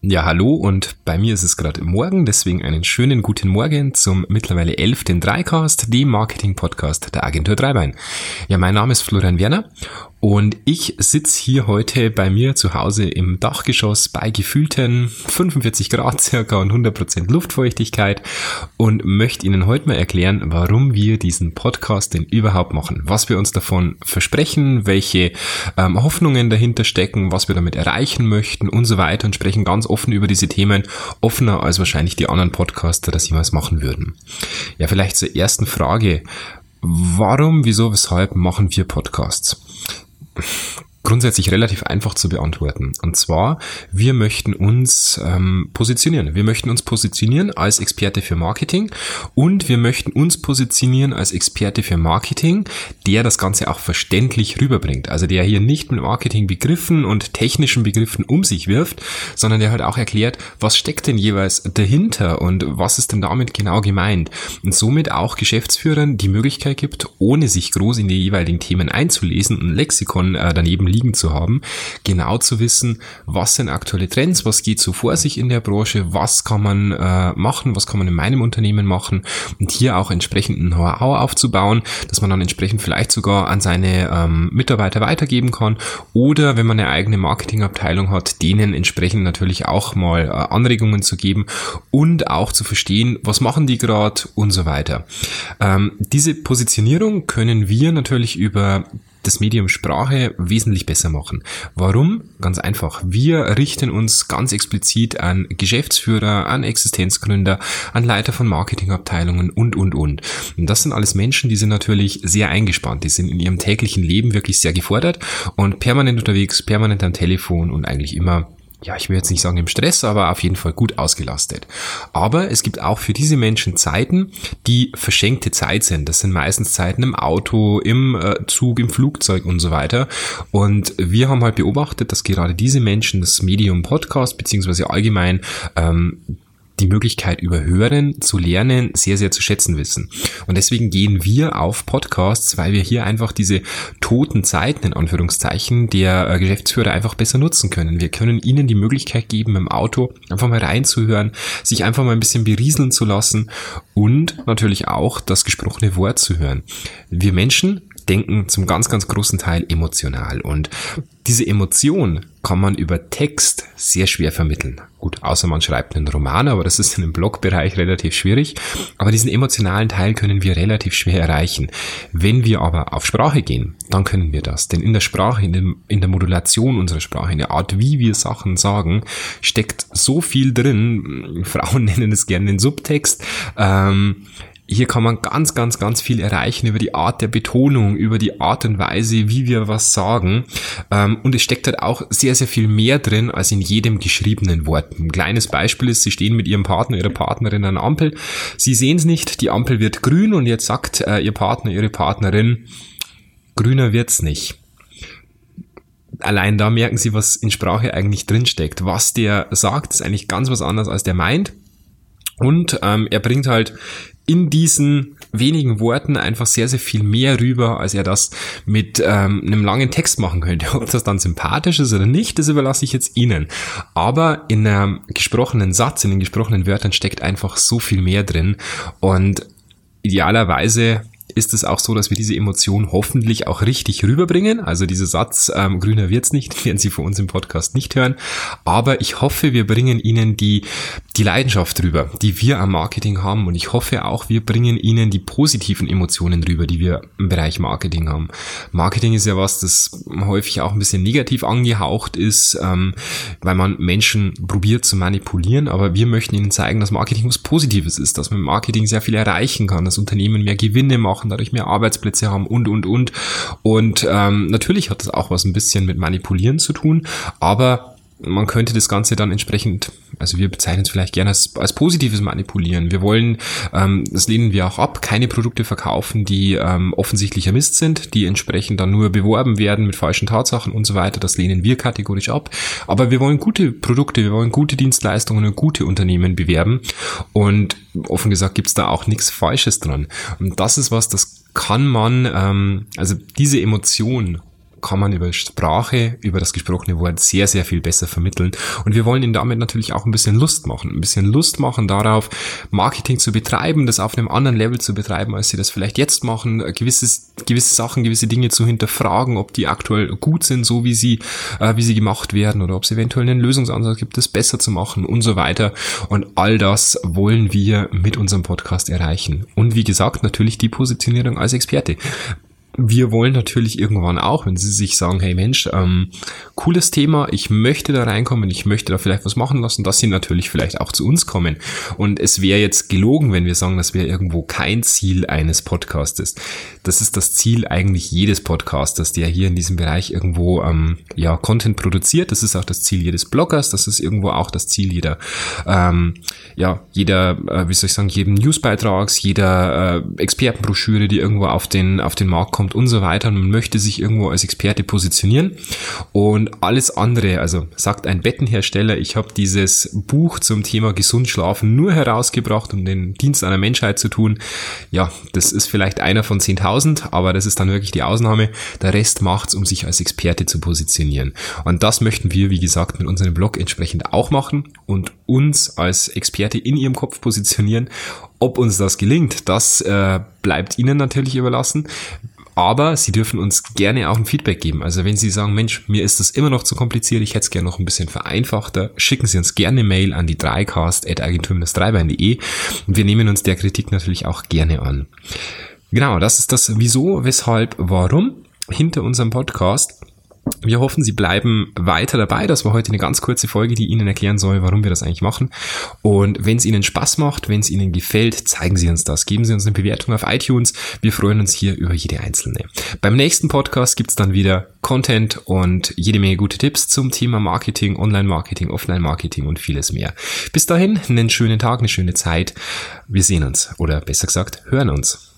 Ja, hallo und bei mir ist es gerade Morgen, deswegen einen schönen guten Morgen zum mittlerweile elften Dreicast, dem Marketing-Podcast der Agentur Dreibein. Ja, mein Name ist Florian Werner und ich sitze hier heute bei mir zu Hause im Dachgeschoss bei gefühlten 45 Grad circa und 100% Luftfeuchtigkeit und möchte Ihnen heute mal erklären, warum wir diesen Podcast denn überhaupt machen, was wir uns davon versprechen, welche ähm, Hoffnungen dahinter stecken, was wir damit erreichen möchten und so weiter und sprechen ganz offen über diese Themen, offener als wahrscheinlich die anderen Podcaster das jemals machen würden. Ja, vielleicht zur ersten Frage. Warum, wieso, weshalb machen wir Podcasts? Grundsätzlich relativ einfach zu beantworten. Und zwar, wir möchten uns ähm, positionieren. Wir möchten uns positionieren als Experte für Marketing und wir möchten uns positionieren als Experte für Marketing, der das Ganze auch verständlich rüberbringt. Also der hier nicht mit Marketingbegriffen und technischen Begriffen um sich wirft, sondern der halt auch erklärt, was steckt denn jeweils dahinter und was ist denn damit genau gemeint. Und somit auch Geschäftsführern die Möglichkeit gibt, ohne sich groß in die jeweiligen Themen einzulesen, ein Lexikon äh, daneben liegen liegen zu haben, genau zu wissen, was sind aktuelle Trends, was geht so vor sich in der Branche, was kann man äh, machen, was kann man in meinem Unternehmen machen und hier auch entsprechenden Know-how aufzubauen, dass man dann entsprechend vielleicht sogar an seine ähm, Mitarbeiter weitergeben kann oder wenn man eine eigene Marketingabteilung hat, denen entsprechend natürlich auch mal äh, Anregungen zu geben und auch zu verstehen, was machen die gerade und so weiter. Ähm, diese Positionierung können wir natürlich über das Medium Sprache wesentlich besser machen. Warum? Ganz einfach. Wir richten uns ganz explizit an Geschäftsführer, an Existenzgründer, an Leiter von Marketingabteilungen und, und, und. Und das sind alles Menschen, die sind natürlich sehr eingespannt. Die sind in ihrem täglichen Leben wirklich sehr gefordert und permanent unterwegs, permanent am Telefon und eigentlich immer ja, ich will jetzt nicht sagen im Stress, aber auf jeden Fall gut ausgelastet. Aber es gibt auch für diese Menschen Zeiten, die verschenkte Zeit sind. Das sind meistens Zeiten im Auto, im äh, Zug, im Flugzeug und so weiter. Und wir haben halt beobachtet, dass gerade diese Menschen das Medium Podcast beziehungsweise allgemein ähm, die Möglichkeit über Hören zu lernen sehr, sehr zu schätzen wissen. Und deswegen gehen wir auf Podcasts, weil wir hier einfach diese toten Zeiten in Anführungszeichen der äh, Geschäftsführer einfach besser nutzen können. Wir können ihnen die Möglichkeit geben, im Auto einfach mal reinzuhören, sich einfach mal ein bisschen berieseln zu lassen und natürlich auch das gesprochene Wort zu hören. Wir Menschen denken zum ganz, ganz großen Teil emotional. Und diese Emotion kann man über Text sehr schwer vermitteln. Gut, außer man schreibt einen Roman, aber das ist in dem Blogbereich relativ schwierig. Aber diesen emotionalen Teil können wir relativ schwer erreichen. Wenn wir aber auf Sprache gehen, dann können wir das. Denn in der Sprache, in, dem, in der Modulation unserer Sprache, in der Art, wie wir Sachen sagen, steckt so viel drin. Frauen nennen es gerne den Subtext. Ähm, hier kann man ganz, ganz, ganz viel erreichen über die Art der Betonung, über die Art und Weise, wie wir was sagen. Ähm, und es steckt halt auch sehr, sehr viel mehr drin als in jedem geschriebenen Wort. Ein kleines Beispiel ist, Sie stehen mit Ihrem Partner, Ihrer Partnerin an der Ampel. Sie sehen es nicht, die Ampel wird grün und jetzt sagt äh, Ihr Partner, Ihre Partnerin, grüner wird's nicht allein da merken sie, was in Sprache eigentlich drinsteckt. Was der sagt, ist eigentlich ganz was anderes, als der meint. Und ähm, er bringt halt in diesen wenigen Worten einfach sehr, sehr viel mehr rüber, als er das mit ähm, einem langen Text machen könnte. Ob das dann sympathisch ist oder nicht, das überlasse ich jetzt Ihnen. Aber in einem gesprochenen Satz, in den gesprochenen Wörtern steckt einfach so viel mehr drin und idealerweise ist es auch so, dass wir diese Emotion hoffentlich auch richtig rüberbringen. Also dieser Satz, ähm, grüner wird's nicht, werden Sie von uns im Podcast nicht hören. Aber ich hoffe, wir bringen Ihnen die, die Leidenschaft rüber, die wir am Marketing haben. Und ich hoffe auch, wir bringen Ihnen die positiven Emotionen rüber, die wir im Bereich Marketing haben. Marketing ist ja was, das häufig auch ein bisschen negativ angehaucht ist, ähm, weil man Menschen probiert zu manipulieren. Aber wir möchten Ihnen zeigen, dass Marketing was Positives ist, dass man mit Marketing sehr viel erreichen kann, dass Unternehmen mehr Gewinne machen, dadurch mehr Arbeitsplätze haben und, und, und. Und ähm, natürlich hat das auch was ein bisschen mit Manipulieren zu tun, aber man könnte das Ganze dann entsprechend, also wir bezeichnen es vielleicht gerne als, als positives Manipulieren. Wir wollen, ähm, das lehnen wir auch ab, keine Produkte verkaufen, die ähm, offensichtlicher Mist sind, die entsprechend dann nur beworben werden mit falschen Tatsachen und so weiter. Das lehnen wir kategorisch ab. Aber wir wollen gute Produkte, wir wollen gute Dienstleistungen und gute Unternehmen bewerben. Und offen gesagt gibt's da auch nichts Falsches dran. Und das ist was, das kann man, ähm, also diese Emotion kann man über Sprache, über das gesprochene Wort sehr, sehr viel besser vermitteln. Und wir wollen Ihnen damit natürlich auch ein bisschen Lust machen. Ein bisschen Lust machen darauf, Marketing zu betreiben, das auf einem anderen Level zu betreiben, als Sie das vielleicht jetzt machen, gewisses, gewisse Sachen, gewisse Dinge zu hinterfragen, ob die aktuell gut sind, so wie sie, äh, wie sie gemacht werden oder ob es eventuell einen Lösungsansatz gibt, das besser zu machen und so weiter. Und all das wollen wir mit unserem Podcast erreichen. Und wie gesagt, natürlich die Positionierung als Experte wir wollen natürlich irgendwann auch, wenn sie sich sagen, hey Mensch, ähm, cooles Thema, ich möchte da reinkommen, ich möchte da vielleicht was machen lassen, dass sie natürlich vielleicht auch zu uns kommen. Und es wäre jetzt gelogen, wenn wir sagen, das wäre irgendwo kein Ziel eines Podcastes. Das ist das Ziel eigentlich jedes Podcasters, der hier in diesem Bereich irgendwo ähm, ja Content produziert. Das ist auch das Ziel jedes Bloggers, das ist irgendwo auch das Ziel jeder, ähm, ja, jeder, äh, wie soll ich sagen, jedem Newsbeitrags, jeder äh, Expertenbroschüre, die irgendwo auf den, auf den Markt kommt kommt und so weiter man möchte sich irgendwo als Experte positionieren und alles andere, also sagt ein Bettenhersteller, ich habe dieses Buch zum Thema gesund schlafen nur herausgebracht, um den Dienst einer Menschheit zu tun. Ja, das ist vielleicht einer von 10.000, aber das ist dann wirklich die Ausnahme. Der Rest macht's, um sich als Experte zu positionieren. Und das möchten wir, wie gesagt, mit unserem Blog entsprechend auch machen und uns als Experte in ihrem Kopf positionieren. Ob uns das gelingt, das äh, bleibt Ihnen natürlich überlassen. Aber Sie dürfen uns gerne auch ein Feedback geben. Also wenn Sie sagen, Mensch, mir ist das immer noch zu kompliziert, ich hätte es gerne noch ein bisschen vereinfachter, schicken Sie uns gerne Mail an die 3cast.agentur-3bein.de und wir nehmen uns der Kritik natürlich auch gerne an. Genau, das ist das Wieso, Weshalb, Warum hinter unserem Podcast. Wir hoffen, Sie bleiben weiter dabei. Das war heute eine ganz kurze Folge, die Ihnen erklären soll, warum wir das eigentlich machen. Und wenn es Ihnen Spaß macht, wenn es Ihnen gefällt, zeigen Sie uns das. Geben Sie uns eine Bewertung auf iTunes. Wir freuen uns hier über jede einzelne. Beim nächsten Podcast gibt's dann wieder Content und jede Menge gute Tipps zum Thema Marketing, Online-Marketing, Offline-Marketing und vieles mehr. Bis dahin, einen schönen Tag, eine schöne Zeit. Wir sehen uns oder besser gesagt, hören uns.